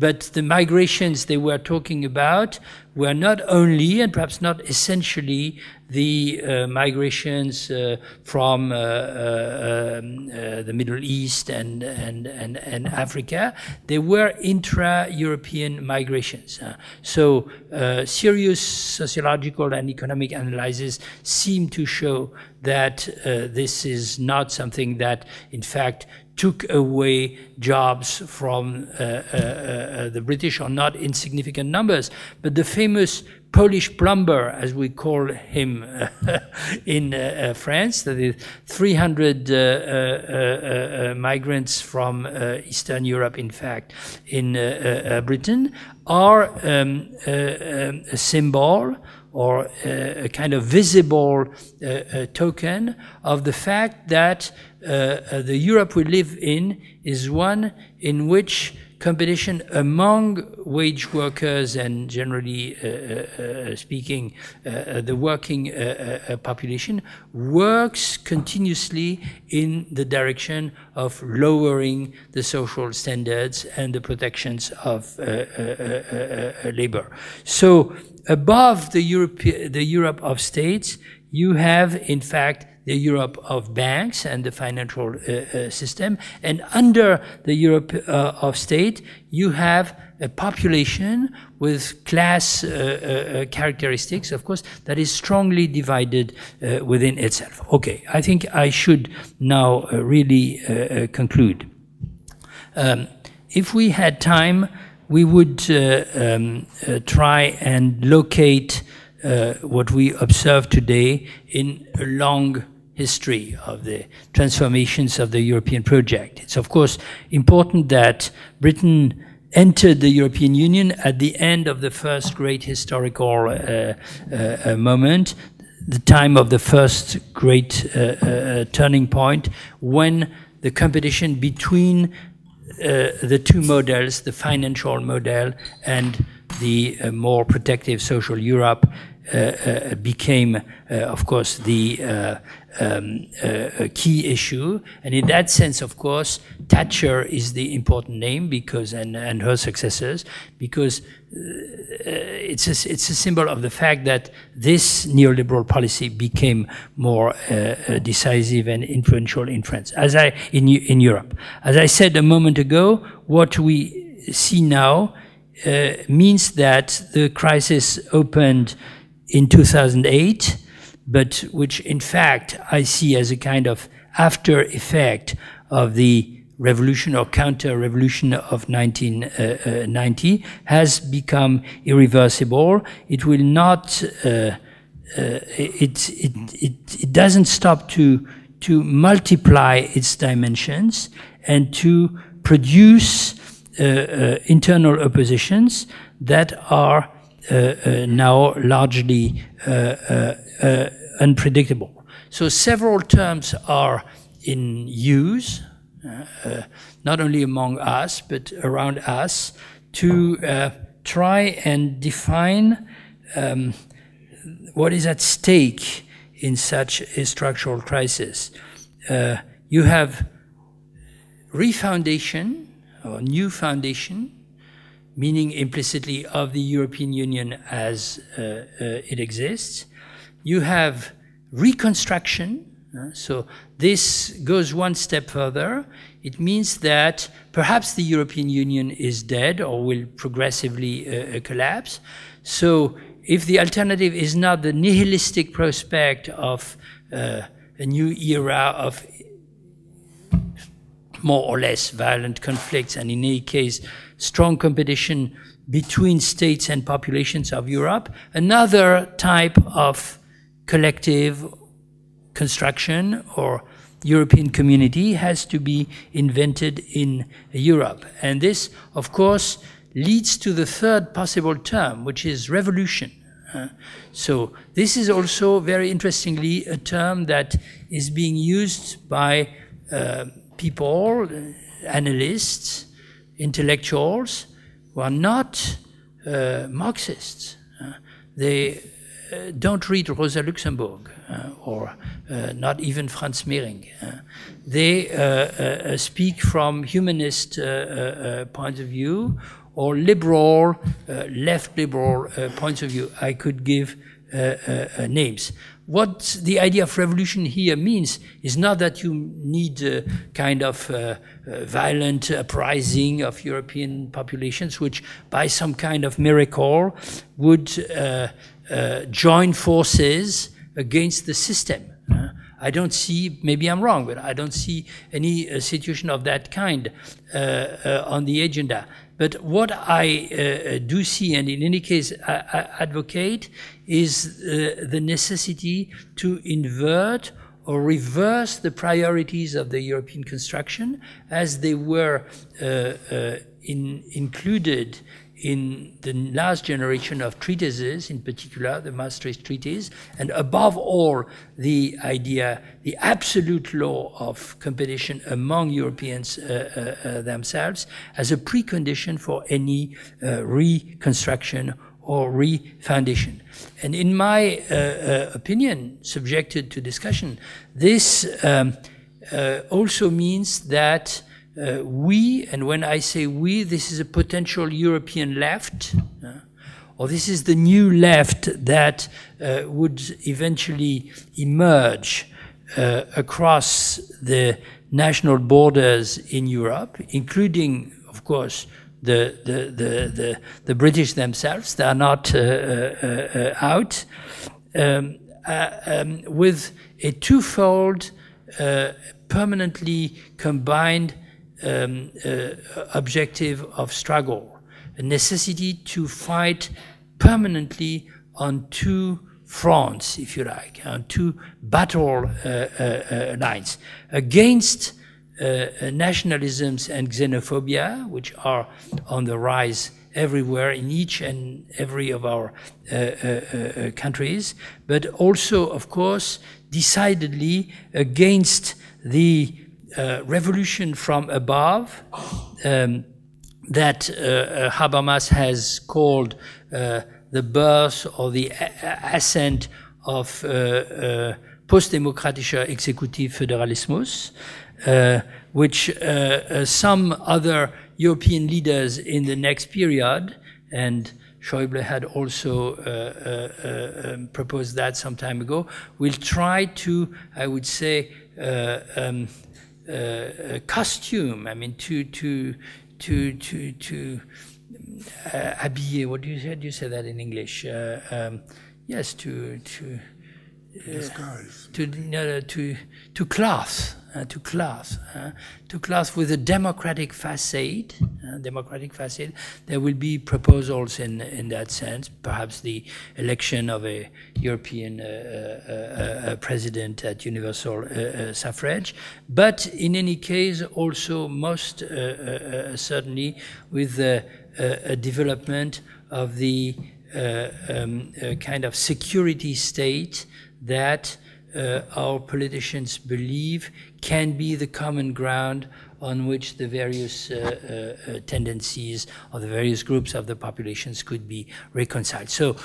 but the migrations they were talking about were not only and perhaps not essentially the uh, migrations uh, from uh, uh um, uh, the Middle East and, and, and, and, Africa. They were intra-European migrations. Uh. so serious sociological and economic analyses seem to show that this is not something that, in fact, took away jobs from uh, uh, uh, uh the British or not in significant numbers. But the famous Polish plumber, as we call him *laughs* in uh, uh, France, that is 300 migrants from Eastern Europe, in fact, in Britain, are um, um a symbol or a, a kind of visible uh, uh, token of the fact that uh, the Europe we live in is one in which competition among wage workers and generally uh, uh, uh speaking uh, uh, the working uh, population works continuously in the direction of lowering the social standards and the protections of labor. So above the Europe, the Europe of states, you have in fact the Europe of banks and the financial uh, uh, system. And under the Europe uh, of state, you have a population with class uh, uh, characteristics, of course, that is strongly divided uh, within itself. Okay, I think I should now really conclude. Um, if we had time, we would um, try and locate uh, what we observe today in a long history of the transformations of the European project. It's of course important that Britain entered the European Union at the end of the first great historical uh, uh, moment, the time of the first great uh, uh turning point, when the competition between uh, the two models, the financial model and the uh, more protective social Europe, uh, uh, became, of course, the um, key issue. And in that sense, of course, Thatcher is the important name because, and, and her successors, because it's a, it's a symbol of the fact that this neoliberal policy became more uh, decisive and influential in France, as I in in Europe. As I said a moment ago, what we see now uh, means that the crisis opened in 2008, but which in fact I see as a kind of after effect of the revolution or counter revolution of 1990 has become irreversible. It will not, uh, uh, it, it, it, it doesn't stop to, to multiply its dimensions and to produce uh, uh internal oppositions that are uh, uh, now largely uh, unpredictable. So several terms are in use, not only among us, but around us, to try and define um, what is at stake in such a structural crisis. Uh, you have refoundation or new foundation meaning implicitly of the European Union as uh, uh, it exists. You have reconstruction. Uh, so this goes one step further. It means that perhaps the European Union is dead or will progressively uh, uh, collapse. So if the alternative is not the nihilistic prospect of uh, a new era of more or less violent conflicts, and in any case, strong competition between states and populations of Europe. Another type of collective construction or European community has to be invented in Europe. And this, of course, leads to the third possible term, which is revolution. Uh, so this is also very interestingly a term that is being used by uh, people, analysts, intellectuals who are not uh, Marxists. Uh, they uh, don't read Rosa Luxemburg uh, or uh, not even Franz Mehring. Uh, they uh, uh, speak from humanist point of view or liberal, left liberal points of view. I could give names. What the idea of revolution here means is not that you need a kind of violent uprising of European populations, which by some kind of miracle would join forces against the system. I don't see, maybe I'm wrong, but I don't see any uh, situation of that kind uh, uh, on the agenda. But what I uh, do see, and in any case I, I advocate, is uh, the necessity to invert or reverse the priorities of the European construction as they were uh, in, included in the last generation of treatises, in particular the Maastricht Treaties, and above all, the idea, the absolute law of competition among Europeans uh, uh, uh themselves as a precondition for any uh, reconstruction or refoundation. And in my uh, uh, opinion, subjected to discussion, this um, also means that uh, we, and when I say we, this is a potential European left, uh, or this is the new left that uh, would eventually emerge uh, across the national borders in Europe, including, of course, the, the, the, the, the British themselves. They are not uh, uh, out. Um, um, with a twofold, permanently combined um, uh, objective of struggle, a necessity to fight permanently on two fronts, if you like, on two battle uh, uh, uh lines. Against uh, nationalisms and xenophobia, which are on the rise everywhere in each and every of our uh, countries, but also, of course, decidedly against the uh, revolution from above um, that uh, uh, Habermas has called uh, the birth or the ascent of uh, uh, postdemokratischer Exekutivföderalismus, which some other European leaders in the next period, and Schäuble had also um, proposed that some time ago, will try to, I would say, um, uh, costume. I mean, to to to to to uh, habiller. What do you say? Do you say that in English? Uh, um, yes, to to. To no, to to cloth uh, to class, uh, to class with a democratic facade, uh, democratic facade. There will be proposals in in that sense. Perhaps the election of a European uh, uh, uh, president at universal suffrage, but in any case, also most certainly with a development of the um, kind of security state that uh, our politicians believe can be the common ground on which the various uh, uh, uh tendencies of the various groups of the populations could be reconciled. So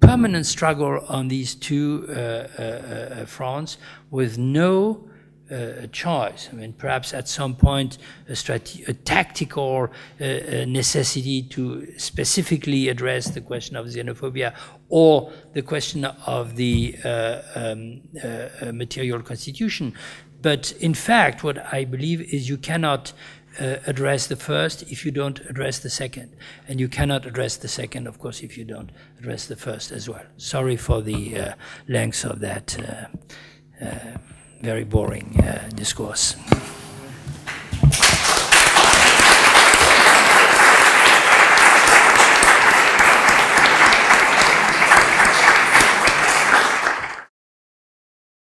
permanent struggle on these two uh, uh, fronts with no uh, choice. I mean, perhaps at some point a, a tactical uh, necessity to specifically address the question of xenophobia or the question of the uh, um, uh, material constitution. But in fact, what I believe is you cannot uh, address the first if you don't address the second. And you cannot address the second, of course, if you don't address the first as well. Sorry for the uh, length of that very boring uh, discourse.